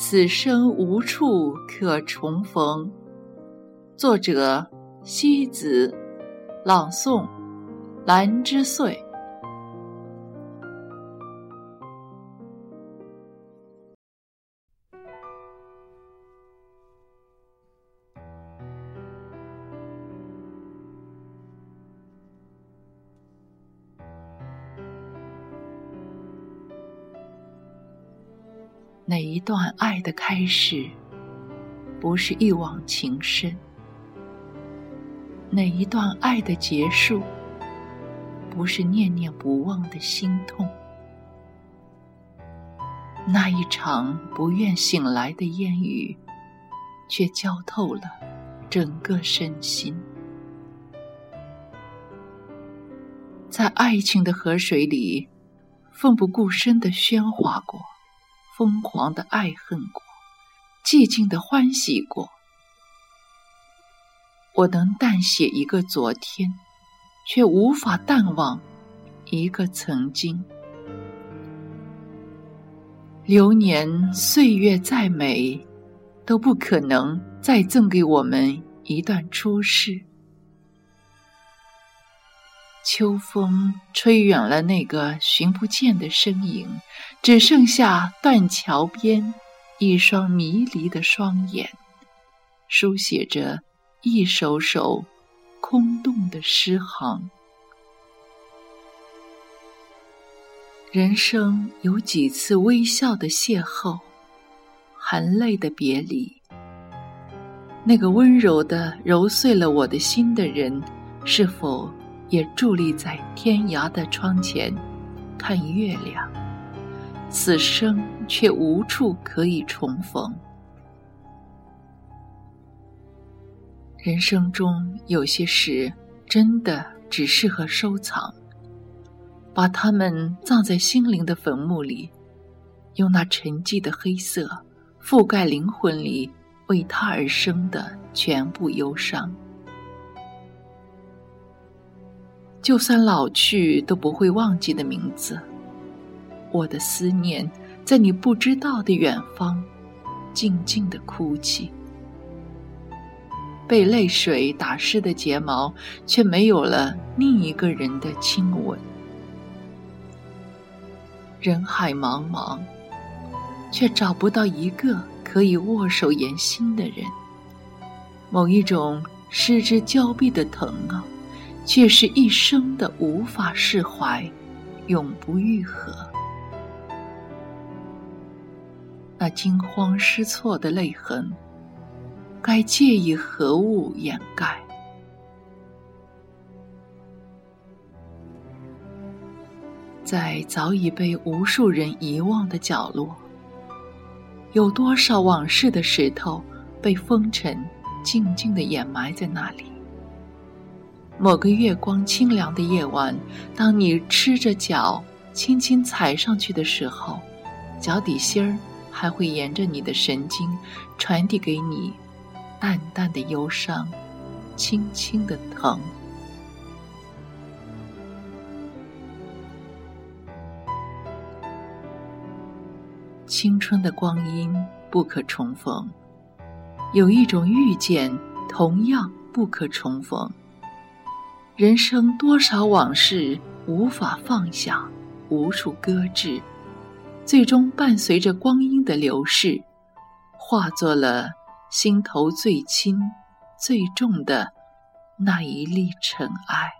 此生无处可重逢。作者：西子，朗诵：兰之岁。哪一段爱的开始，不是一往情深？哪一段爱的结束，不是念念不忘的心痛？那一场不愿醒来的烟雨，却浇透了整个身心。在爱情的河水里，奋不顾身的喧哗过。疯狂的爱恨过，寂静的欢喜过。我能淡写一个昨天，却无法淡忘一个曾经。流年岁月再美，都不可能再赠给我们一段初识。秋风吹远了那个寻不见的身影，只剩下断桥边一双迷离的双眼，书写着一首首空洞的诗行。人生有几次微笑的邂逅，含泪的别离。那个温柔的揉碎了我的心的人，是否？也伫立在天涯的窗前，看月亮。此生却无处可以重逢。人生中有些事，真的只适合收藏，把它们葬在心灵的坟墓里，用那沉寂的黑色覆盖灵魂里为它而生的全部忧伤。就算老去都不会忘记的名字，我的思念在你不知道的远方，静静的哭泣。被泪水打湿的睫毛，却没有了另一个人的亲吻。人海茫茫，却找不到一个可以握手言心的人。某一种失之交臂的疼啊！却是一生的无法释怀，永不愈合。那惊慌失措的泪痕，该借以何物掩盖？在早已被无数人遗忘的角落，有多少往事的石头被风尘静静的掩埋在那里？某个月光清凉的夜晚，当你赤着脚轻轻踩上去的时候，脚底心儿还会沿着你的神经传递给你淡淡的忧伤，轻轻的疼。青春的光阴不可重逢，有一种遇见同样不可重逢。人生多少往事无法放下，无处搁置，最终伴随着光阴的流逝，化作了心头最轻、最重的那一粒尘埃。